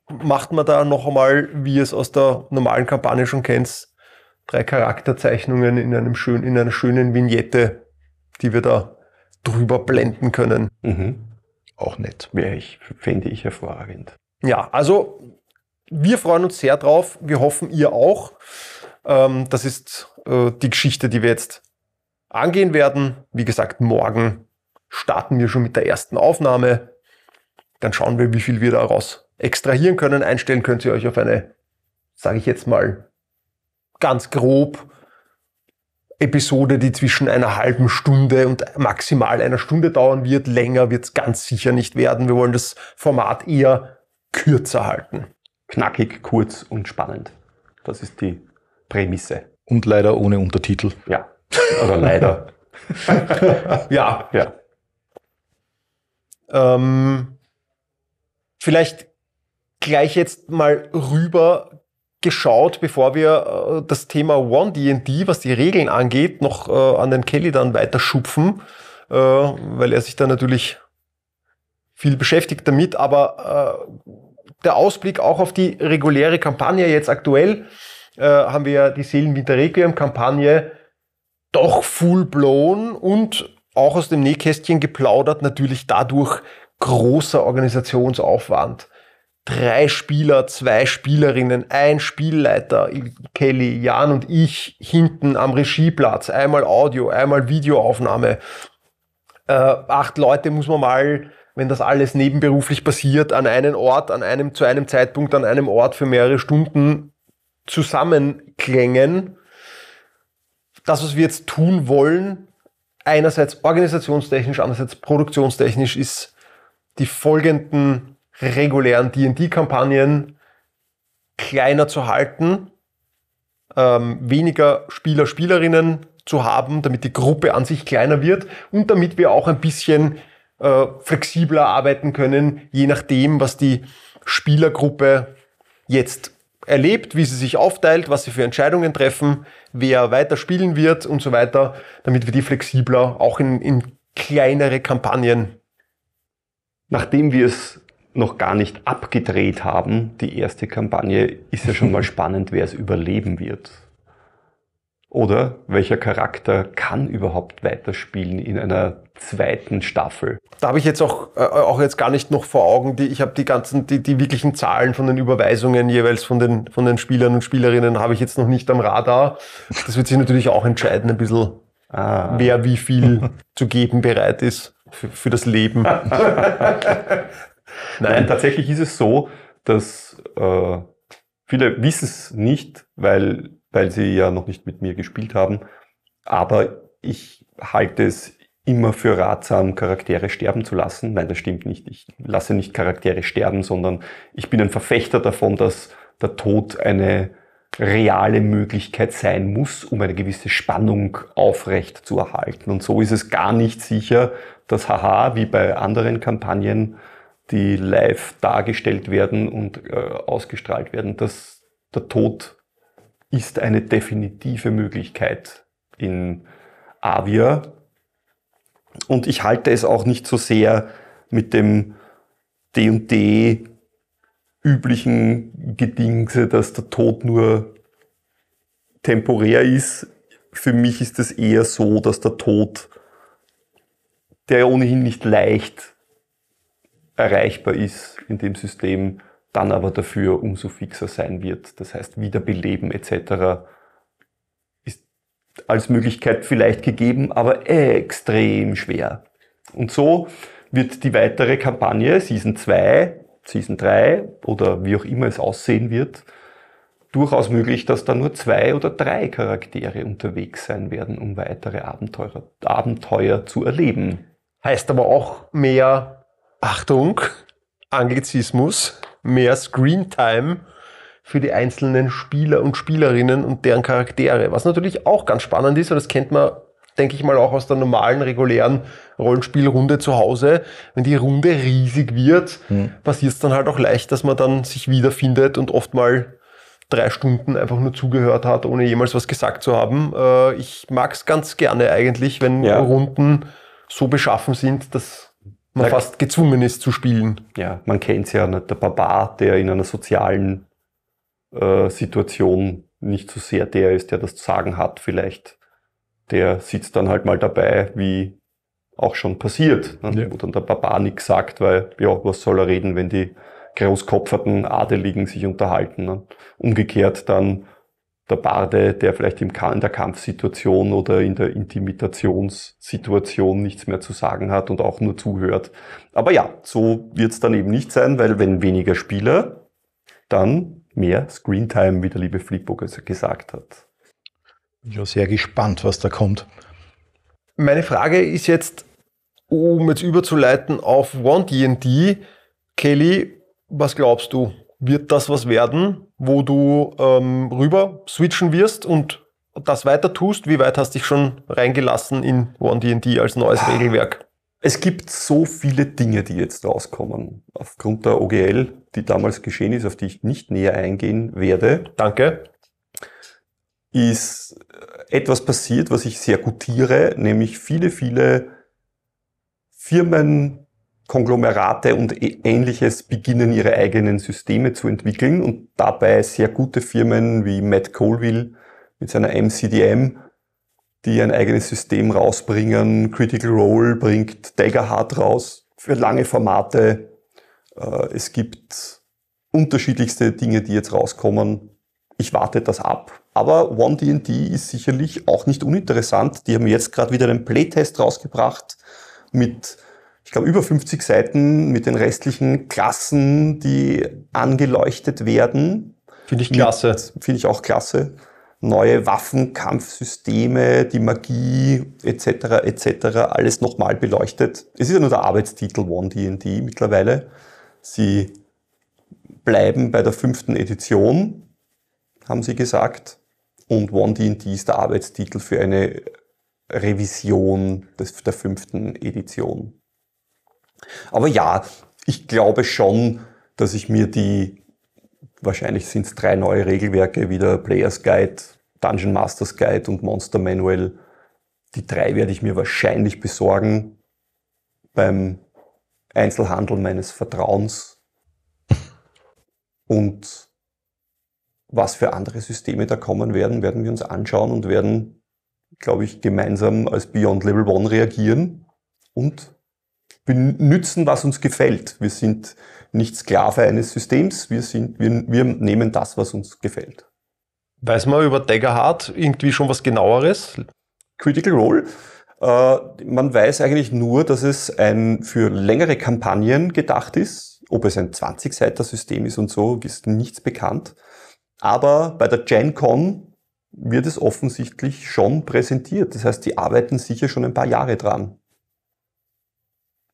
macht man da noch einmal, wie ihr es aus der normalen Kampagne schon kennt, drei Charakterzeichnungen in einem schön, in einer schönen Vignette, die wir da drüber blenden können. Mhm. Auch nett. Wäre ich, fände ich hervorragend. Ja, also wir freuen uns sehr drauf. Wir hoffen, ihr auch. Ähm, das ist äh, die Geschichte, die wir jetzt angehen werden. Wie gesagt, morgen starten wir schon mit der ersten Aufnahme. Dann schauen wir, wie viel wir daraus extrahieren können. Einstellen könnt ihr euch auf eine, sage ich jetzt mal, ganz grob Episode, die zwischen einer halben Stunde und maximal einer Stunde dauern wird. Länger wird es ganz sicher nicht werden. Wir wollen das Format eher kürzer halten. Knackig, kurz und spannend. Das ist die Prämisse. Und leider ohne Untertitel. Ja. Oder leider. <laughs> Ja, ja. ähm, vielleicht gleich jetzt mal rüber geschaut, bevor wir äh, das Thema One D&D, was die Regeln angeht, noch äh, an den Kelly dann weiter schupfen, äh, weil er sich da natürlich viel beschäftigt damit, aber äh, der Ausblick auch auf die reguläre Kampagne jetzt aktuell, äh, haben wir ja die Seelenwinter Requiem Kampagne doch full blown und auch aus dem Nähkästchen geplaudert, natürlich dadurch großer Organisationsaufwand. Drei Spieler, zwei Spielerinnen, ein Spielleiter, Kelly, Jan und ich hinten am Regieplatz, einmal Audio, einmal Videoaufnahme. Äh, acht Leute muss man mal, wenn das alles nebenberuflich passiert, an einen Ort, an einem, zu einem Zeitpunkt, an einem Ort für mehrere Stunden zusammenklängen. Das, was wir jetzt tun wollen, einerseits organisationstechnisch, andererseits produktionstechnisch, ist die folgenden regulären D&D-Kampagnen kleiner zu halten, ähm, weniger Spieler, Spielerinnen zu haben, damit die Gruppe an sich kleiner wird und damit wir auch ein bisschen äh, flexibler arbeiten können, je nachdem, was die Spielergruppe jetzt erlebt, wie sie sich aufteilt, was sie für Entscheidungen treffen, wer weiter spielen wird und so weiter, damit wir die flexibler auch in, in kleinere Kampagnen nachdem wir es noch gar nicht abgedreht haben, die erste Kampagne, ist ja schon mal <laughs> spannend, wer es überleben wird. Oder welcher Charakter kann überhaupt weiterspielen in einer zweiten Staffel? Da habe ich jetzt auch, äh, auch jetzt gar nicht noch vor Augen, die, ich habe die ganzen, die, die wirklichen Zahlen von den Überweisungen jeweils von den, von den Spielern und Spielerinnen habe ich jetzt noch nicht am Radar. Das wird sich natürlich auch entscheiden, ein bisschen, ah. wer wie viel zu geben bereit ist für, für das Leben. <laughs> Nein. Nein, tatsächlich ist es so, dass äh, viele wissen es nicht, weil weil sie ja noch nicht mit mir gespielt haben. Aber ich halte es immer für ratsam, Charaktere sterben zu lassen. Nein, das stimmt nicht. Ich lasse nicht Charaktere sterben, sondern ich bin ein Verfechter davon, dass der Tod eine reale Möglichkeit sein muss, um eine gewisse Spannung aufrecht zu erhalten. Und so ist es gar nicht sicher, dass haha, wie bei anderen Kampagnen, die live dargestellt werden und äh, ausgestrahlt werden, dass der Tod ist eine definitive Möglichkeit in Avia. Und ich halte es auch nicht so sehr mit dem D&D üblichen Gedingse, dass der Tod nur temporär ist. Für mich ist es eher so, dass der Tod, der ohnehin nicht leicht erreichbar ist in dem System, dann aber dafür umso fixer sein wird. Das heißt, Wiederbeleben etc. ist als Möglichkeit vielleicht gegeben, aber extrem schwer. Und so wird die weitere Kampagne, Season 2, Season 3 oder wie auch immer es aussehen wird, durchaus möglich, dass da nur zwei oder drei Charaktere unterwegs sein werden, um weitere Abenteuer, Abenteuer zu erleben. Heißt aber auch mehr Achtung, Anglizismus, mehr Screentime für die einzelnen Spieler und Spielerinnen und deren Charaktere. Was natürlich auch ganz spannend ist, und das kennt man, denke ich mal, auch aus der normalen, regulären Rollenspielrunde zu Hause. Wenn die Runde riesig wird, mhm. passiert es dann halt auch leicht, dass man dann sich wiederfindet und oft mal drei Stunden einfach nur zugehört hat, ohne jemals was gesagt zu haben. Äh, ich mag es ganz gerne eigentlich, wenn ja. Runden so beschaffen sind, dass man fast gezwungen ist zu spielen. Ja, man kennt es ja, nicht? der Barbar, der in einer sozialen äh, Situation nicht so sehr der ist, der das zu sagen hat, vielleicht, der sitzt dann halt mal dabei, wie auch schon passiert, ne? ja. wo dann der Barbar nichts sagt, weil, ja, was soll er reden, wenn die großkopferten Adeligen sich unterhalten. Ne? Umgekehrt dann der Barde, der vielleicht in der Kampfsituation oder in der Intimidationssituation nichts mehr zu sagen hat und auch nur zuhört. Aber ja, so wird es dann eben nicht sein, weil wenn weniger Spieler, dann mehr Screentime, wie der liebe Flippo gesagt hat. Ja, sehr gespannt, was da kommt. Meine Frage ist jetzt, um jetzt überzuleiten auf One D&D, Kelly, was glaubst du? Wird das was werden, wo du ähm, rüber switchen wirst und das weiter tust? Wie weit hast du dich schon reingelassen in OneD&D als neues ah. Regelwerk? Es gibt so viele Dinge, die jetzt rauskommen. Aufgrund der OGL, die damals geschehen ist, auf die ich nicht näher eingehen werde. Danke. Ist etwas passiert, was ich sehr gutiere, nämlich viele, viele Firmen, Konglomerate und ähnliches beginnen ihre eigenen Systeme zu entwickeln und dabei sehr gute Firmen wie Matt Colville mit seiner MCDM, die ein eigenes System rausbringen. Critical Role bringt Daggerheart raus für lange Formate. Äh, es gibt unterschiedlichste Dinge, die jetzt rauskommen. Ich warte das ab. Aber OneD&D ist sicherlich auch nicht uninteressant. Die haben jetzt gerade wieder einen Playtest rausgebracht mit ich glaube, über 50 Seiten mit den restlichen Klassen, die angeleuchtet werden. Finde ich klasse. Finde ich auch klasse. Neue Waffen, Kampfsysteme, die Magie etc. etc. alles nochmal beleuchtet. Es ist ja nur der Arbeitstitel One D&D mittlerweile. Sie bleiben bei der fünften Edition, haben sie gesagt. Und One D&D ist der Arbeitstitel für eine Revision des, der fünften Edition. Aber ja, ich glaube schon, dass ich mir die, wahrscheinlich sind es drei neue Regelwerke, wie der Players Guide, Dungeon Masters Guide und Monster Manual. Die drei werde ich mir wahrscheinlich besorgen beim Einzelhandel meines Vertrauens <laughs> und was für andere Systeme da kommen werden, werden wir uns anschauen und werden, glaube ich, gemeinsam als Beyond Level One reagieren und benützen, was uns gefällt. Wir sind nicht Sklave eines Systems, wir, sind, wir, wir nehmen das, was uns gefällt. Weiß man über Daggerhard irgendwie schon was genaueres? Critical Role. Äh, man weiß eigentlich nur, dass es ein für längere Kampagnen gedacht ist. Ob es ein 20-Seiter-System ist und so, ist nichts bekannt. Aber bei der GenCon wird es offensichtlich schon präsentiert. Das heißt, die arbeiten sicher schon ein paar Jahre dran.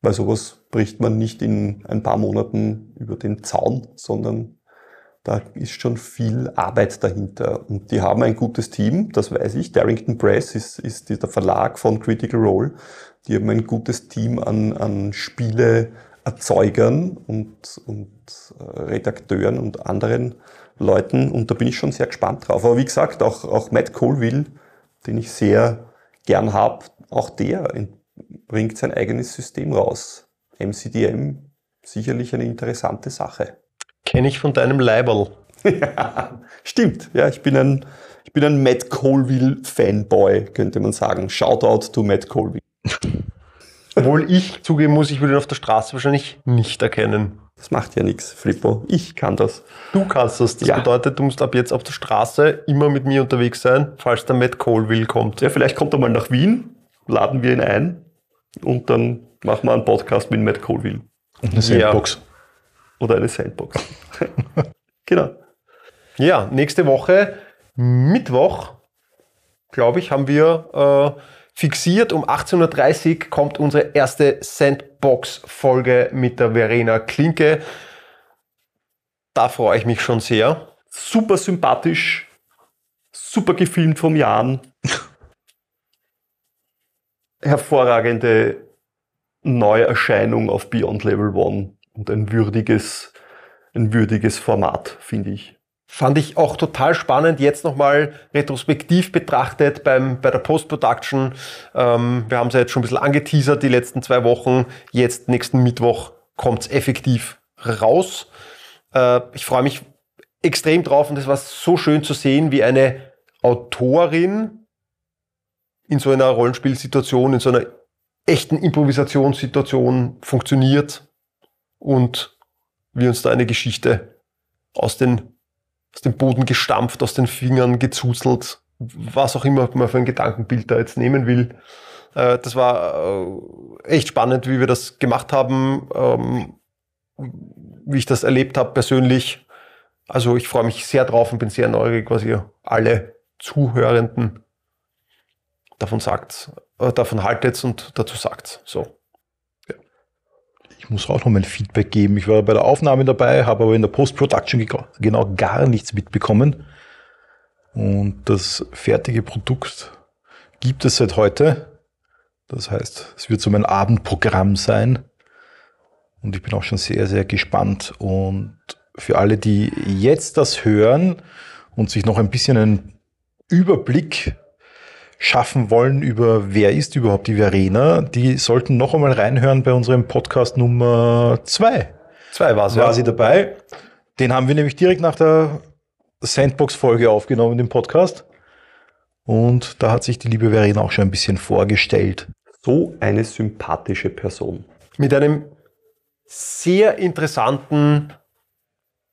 Weil sowas bricht man nicht in ein paar Monaten über den Zaun, sondern da ist schon viel Arbeit dahinter. Und die haben ein gutes Team, das weiß ich. Darrington Press ist, ist der Verlag von Critical Role. Die haben ein gutes Team an, an Spieleerzeugern und, und äh, Redakteuren und anderen Leuten. Und da bin ich schon sehr gespannt drauf. Aber wie gesagt, auch, auch Matt Colville, den ich sehr gern habe, auch der bringt sein eigenes System raus. MCDM, sicherlich eine interessante Sache. Kenne ich von deinem Label. <laughs> ja, stimmt. Ja, ich bin ein, ich bin ein Matt Colville Fanboy, könnte man sagen. Shoutout to Matt Colville. <laughs> Obwohl ich zugeben muss, ich würde ihn auf der Straße wahrscheinlich nicht erkennen. Das macht ja nichts, Flippo. Ich kann das. Du kannst das. Das ja. bedeutet, du musst ab jetzt auf der Straße immer mit mir unterwegs sein, falls der Matt Colville kommt. Ja, vielleicht kommt er mal nach Wien, laden wir ihn ein und dann machen wir einen Podcast mit Matt Colville. Und eine Sandbox. Ja. Oder eine Sandbox. <laughs> genau. Ja, nächste Woche, Mittwoch, glaube ich, haben wir äh, fixiert. Um 18.30 Uhr kommt unsere erste Sandbox-Folge mit der Verena Klinke. Da freue ich mich schon sehr. Super sympathisch, super gefilmt vom Jan. <laughs> Hervorragende Neuerscheinung auf Beyond Level One und ein würdiges, ein würdiges Format, finde ich. Fand ich auch total spannend, jetzt nochmal retrospektiv betrachtet beim, bei der Post-Production. Ähm, wir haben es ja jetzt schon ein bisschen angeteasert die letzten zwei Wochen. Jetzt nächsten Mittwoch kommt es effektiv raus. Äh, ich freue mich extrem drauf und es war so schön zu sehen, wie eine Autorin in so einer Rollenspielsituation, in so einer echten Improvisationssituation funktioniert und wir uns da eine Geschichte aus, den, aus dem Boden gestampft, aus den Fingern gezuzelt, was auch immer man für ein Gedankenbild da jetzt nehmen will. Äh, das war äh, echt spannend, wie wir das gemacht haben, ähm, wie ich das erlebt habe persönlich. Also ich freue mich sehr drauf und bin sehr neugierig, was ihr alle Zuhörenden davon sagt, äh, davon haltet und dazu sagt. So. Ich muss auch noch mein Feedback geben. Ich war bei der Aufnahme dabei, habe aber in der Post-Production genau gar nichts mitbekommen. Und das fertige Produkt gibt es seit heute. Das heißt, es wird so mein Abendprogramm sein. Und ich bin auch schon sehr, sehr gespannt. Und für alle, die jetzt das hören und sich noch ein bisschen einen Überblick schaffen wollen über wer ist überhaupt die Verena, die sollten noch einmal reinhören bei unserem Podcast Nummer zwei. Zwei war's, war ja. sie dabei. Den haben wir nämlich direkt nach der Sandbox-Folge aufgenommen, den Podcast. Und da hat sich die liebe Verena auch schon ein bisschen vorgestellt. So eine sympathische Person. Mit einem sehr interessanten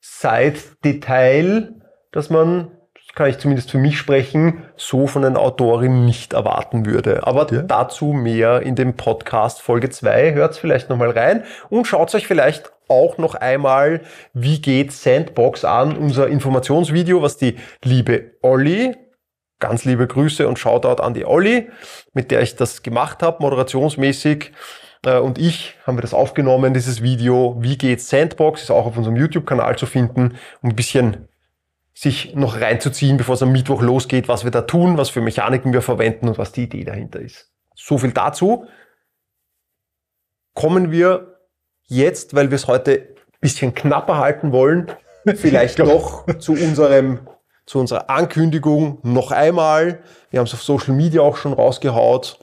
Side-Detail, das man kann ich zumindest für mich sprechen, so von einer Autorin nicht erwarten würde. Aber ja. dazu mehr in dem Podcast Folge 2. Hört vielleicht nochmal rein und schaut euch vielleicht auch noch einmal, wie geht Sandbox an, unser Informationsvideo, was die liebe Olli, ganz liebe Grüße und Shoutout an die Olli, mit der ich das gemacht habe, moderationsmäßig, äh, und ich haben wir das aufgenommen, dieses Video, wie geht Sandbox, ist auch auf unserem YouTube-Kanal zu finden, um ein bisschen sich noch reinzuziehen, bevor es am Mittwoch losgeht, was wir da tun, was für Mechaniken wir verwenden und was die Idee dahinter ist. So viel dazu. Kommen wir jetzt, weil wir es heute ein bisschen knapper halten wollen, <laughs> vielleicht noch zu unserem zu unserer Ankündigung noch einmal. Wir haben es auf Social Media auch schon rausgehaut.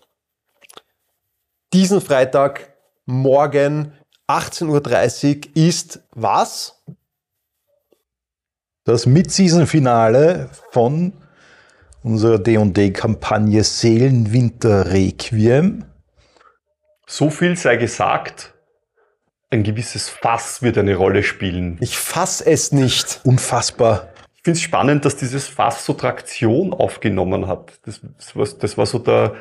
Diesen Freitag, morgen 18.30 Uhr ist was? Das Mid-Season-Finale von unserer D&D-Kampagne Seelenwinter Requiem. So viel sei gesagt, ein gewisses Fass wird eine Rolle spielen. Ich fass es nicht. Unfassbar. Ich finde es spannend, dass dieses Fass so Traktion aufgenommen hat. Das, das, war, das war so der,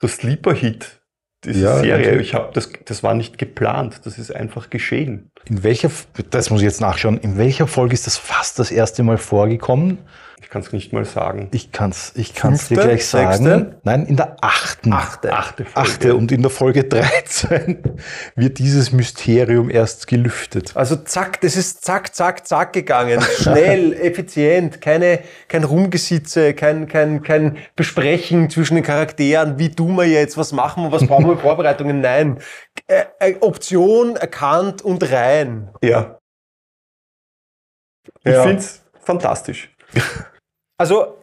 der Sleeper-Hit dieser Ja, Serie. natürlich. Ich hab das, das war nicht geplant, das ist einfach geschehen. In welcher, das muss ich jetzt nachschauen, in welcher Folge ist das fast das erste Mal vorgekommen? Ich kann es nicht mal sagen. Ich kann's, ich kann's dir gleich sagen. Sechste? Nein, in der achten. Achte. Achte Folge. Achte und in der Folge 13 wird dieses Mysterium erst gelüftet. Also zack, das ist zack, zack, zack gegangen. Schnell, <laughs> effizient, keine, kein Rumgesitze, kein, kein, kein Besprechen zwischen den Charakteren, wie tun wir jetzt, was machen wir, was brauchen wir <laughs> Vorbereitungen. Nein. Äh, äh, Option erkannt und rein. Ja. Ich Ja. finde es fantastisch. <laughs> Also,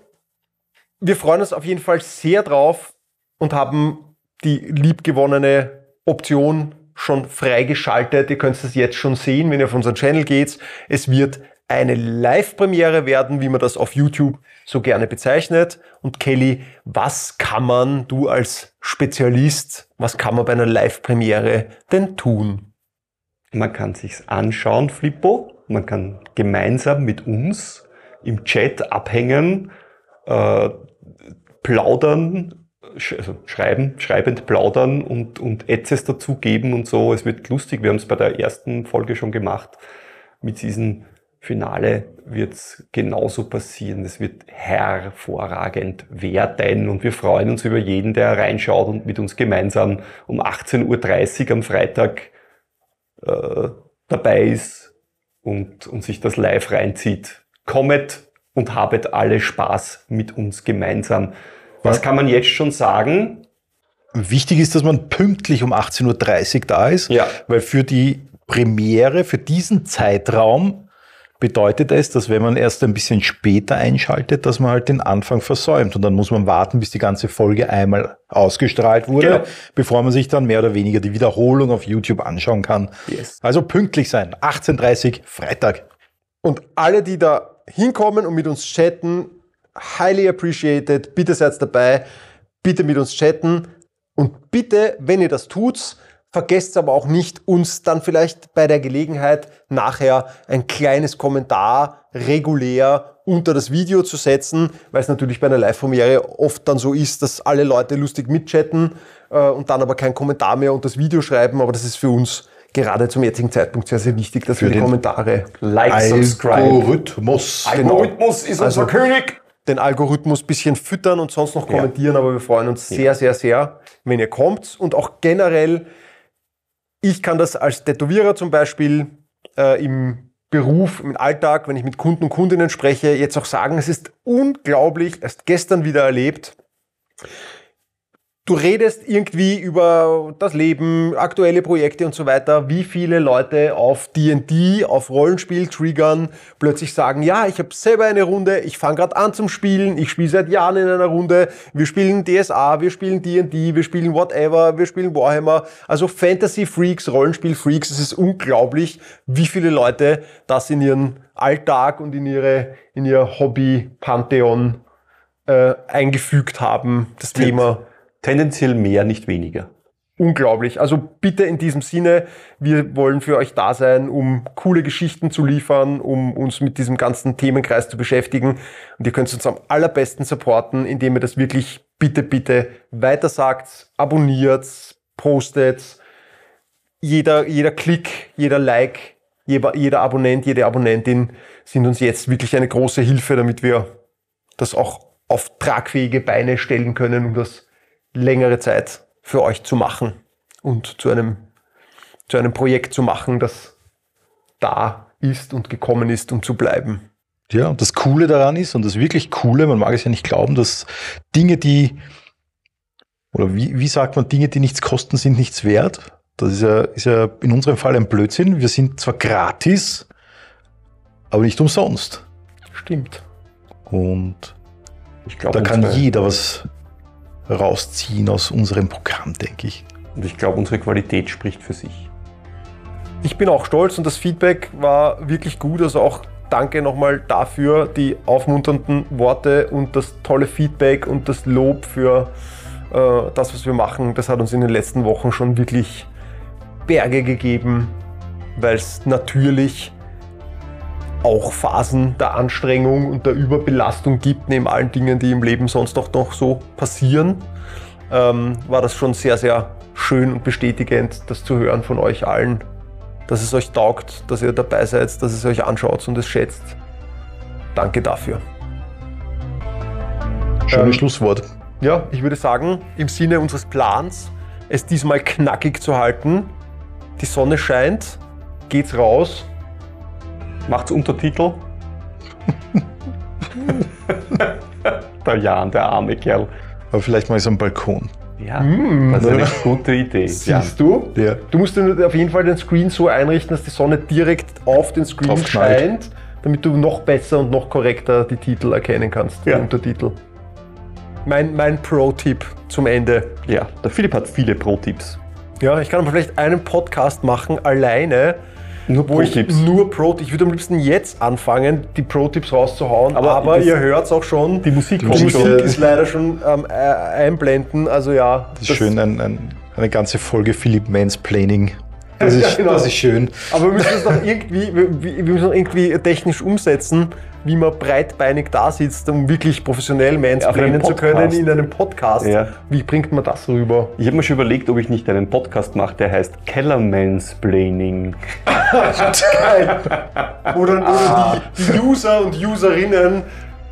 wir freuen uns auf jeden Fall sehr drauf und haben die liebgewonnene Option schon freigeschaltet. Ihr könnt es jetzt schon sehen, wenn ihr auf unseren Channel geht. Es wird eine Live-Premiere werden, wie man das auf YouTube so gerne bezeichnet. Und Kelly, was kann man, du als Spezialist, was kann man bei einer Live-Premiere denn tun? Man kann sich's anschauen, Flippo. Man kann gemeinsam mit uns im Chat abhängen, äh, plaudern, also schreiben, schreibend plaudern und, und Etzes dazugeben und so. Es wird lustig. Wir haben es bei der ersten Folge schon gemacht. Mit diesem Finale wird's genauso passieren. Es wird hervorragend werden und wir freuen uns über jeden, der reinschaut und mit uns gemeinsam um 18.30 Uhr am Freitag äh, dabei ist und, und sich das live reinzieht. Kommet und habet alle Spaß mit uns gemeinsam. Was Ja. kann man jetzt schon sagen? Wichtig ist, dass man pünktlich um 18.30 Uhr da ist, Ja. weil für die Premiere, für diesen Zeitraum bedeutet es, dass wenn man erst ein bisschen später einschaltet, dass man halt den Anfang versäumt. Und dann muss man warten, bis die ganze Folge einmal ausgestrahlt wurde, Genau. bevor man sich dann mehr oder weniger die Wiederholung auf YouTube anschauen kann. Yes. Also pünktlich sein. 18.30 Uhr, Freitag. Und alle, die da hinkommen und mit uns chatten, highly appreciated. Bitte seid dabei. Bitte mit uns chatten. Und bitte, wenn ihr das tut, vergesst aber auch nicht, uns dann vielleicht bei der Gelegenheit nachher ein kleines Kommentar regulär unter das Video zu setzen, weil es natürlich bei einer Live-Premiere oft dann so ist, dass alle Leute lustig mitchatten äh, und dann aber kein Kommentar mehr unter das Video schreiben. Aber das ist für uns gerade zum jetzigen Zeitpunkt sehr, sehr wichtig, dass wir die Kommentare Like, subscribe. Algorithmus. Genau. Algorithmus ist Also- unser König. den Algorithmus ein bisschen füttern und sonst noch Ja. kommentieren, aber wir freuen uns sehr, sehr, sehr, wenn ihr kommt. Und auch generell, ich kann das als Tätowierer zum Beispiel äh, im Beruf, im Alltag, wenn ich mit Kunden und Kundinnen spreche, jetzt auch sagen, es ist unglaublich, erst gestern wieder erlebt. Du redest irgendwie über das Leben, aktuelle Projekte und so weiter, wie viele Leute auf D&D, auf Rollenspiel triggern, plötzlich sagen, ja, ich habe selber eine Runde, ich fange gerade an zum Spielen, ich spiele seit Jahren in einer Runde, wir spielen DSA, wir spielen D&D, wir spielen whatever, wir spielen Warhammer, also Fantasy Freaks, Rollenspiel Freaks, es ist unglaublich, wie viele Leute das in ihren Alltag und in ihre in ihr Hobby Pantheon äh, eingefügt haben, das Thema Tendenziell mehr, nicht weniger. unglaublich. Also bitte in diesem Sinne, wir wollen für euch da sein, um coole Geschichten zu liefern, um uns mit diesem ganzen Themenkreis zu beschäftigen. Und ihr könnt uns am allerbesten supporten, indem ihr das wirklich bitte, bitte weitersagt, abonniert, postet. Jeder, jeder Klick, jeder Like, jeder, jeder Abonnent, jede Abonnentin sind uns jetzt wirklich eine große Hilfe, damit wir das auch auf tragfähige Beine stellen können, um das längere Zeit für euch zu machen und zu einem, zu einem Projekt zu machen, das da ist und gekommen ist, um zu bleiben. Ja, und das Coole daran ist, und das wirklich Coole, man mag es ja nicht glauben, dass Dinge, die, oder wie, wie sagt man, Dinge, die nichts kosten, sind nichts wert. Das ist ja, ist ja in unserem Fall ein Blödsinn. Wir sind zwar gratis, aber nicht umsonst. Stimmt. Und Ich glaube, da kann jeder was rausziehen aus unserem Programm, denke ich. Und ich glaube, unsere Qualität spricht für sich. Ich bin auch stolz und das Feedback war wirklich gut. Also auch danke nochmal dafür, die aufmunternden Worte und das tolle Feedback und das Lob für äh, das, was wir machen. Das hat uns in den letzten Wochen schon wirklich Berge gegeben, weil es natürlich auch Phasen der Anstrengung und der Überbelastung gibt, neben allen Dingen, die im Leben sonst auch noch so passieren, ähm, war das schon sehr, sehr schön und bestätigend, das zu hören von euch allen, dass es euch taugt, dass ihr dabei seid, dass es euch anschaut und es schätzt. Danke dafür. Schönes Ähm, Schlusswort. Ja, ich würde sagen, im Sinne unseres Plans, es diesmal knackig zu halten, die Sonne scheint, geht's raus. Macht's Untertitel. <laughs> der Jan, der arme Kerl. Aber vielleicht mal so am Balkon. Ja, das ist eine gute Idee. Siehst du? Ja. Du musst dir auf jeden Fall den Screen so einrichten, dass die Sonne direkt auf den Screen Draufknallt. scheint, damit du noch besser und noch korrekter die Titel erkennen kannst, Ja. die Untertitel. Mein, mein Pro-Tipp zum Ende. Ja, der Philipp hat viele Pro-Tipps. Ja, ich kann aber vielleicht einen Podcast machen, alleine, Nur wo ich Pro-Tipps. nur Pro, ich würde am liebsten jetzt anfangen, die Pro-Tipps rauszuhauen, aber, Aber das- ihr hört es auch schon. Die Musik die Musik schon. ist leider schon ähm, äh, einblenden, also ja. Das ist schön, ein, ein, eine ganze Folge Philipp Mansplaining. Das <laughs> Ja, ist, genau. das ist schön. Aber wir müssen es noch irgendwie, wir, wir müssen irgendwie technisch umsetzen, wie man breitbeinig da sitzt, um wirklich professionell mansplainen zu können in einem Podcast. Ja. Wie bringt man das rüber? Ich habe mir schon überlegt, ob ich nicht einen Podcast mache, der heißt Kellermansplaining. <laughs> Oder, oder die, die User und Userinnen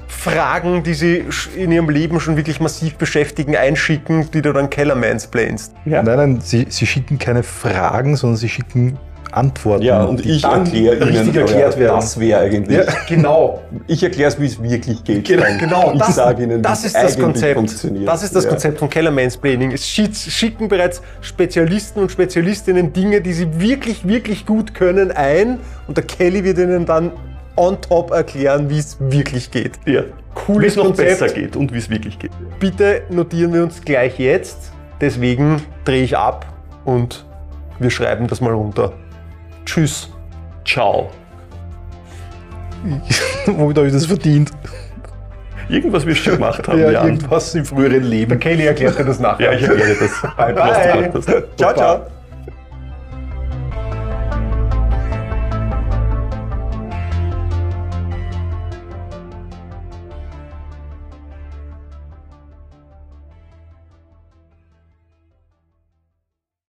Fragen, die sie in ihrem Leben schon wirklich massiv beschäftigen, einschicken, die du dann Keller mansplainst. Ja. Nein, nein, sie, sie schicken keine Fragen, sondern sie schicken Antworten. Ja, und die ich erkläre Ihnen, richtig erklärt ja, werden. das wäre eigentlich. Genau. Ich erkläre es, wie es wirklich geht. Genau, genau. Ich das, sage Ihnen, das wie ist es das Konzept. funktioniert. Das ist das Ja. Konzept von Keller Mansplaining. Es schicken bereits Spezialisten und Spezialistinnen Dinge, die sie wirklich, wirklich gut können, ein und der Kelly wird ihnen dann on top erklären, wie es wirklich geht. Ja. Wie Cooles es noch Konzept. besser geht und wie es wirklich geht. Bitte notieren wir uns gleich jetzt. Deswegen drehe ich ab und wir schreiben das mal runter. Tschüss. Ciao. <laughs> Womit habe ich das verdient? Irgendwas wirst du schon gemacht haben, <laughs> Ja, Jan. irgendwas im früheren Leben. Kelly erklärt dir das nachher. Ja, ich erkläre das. <laughs> Bye, bye. Ciao, ciao.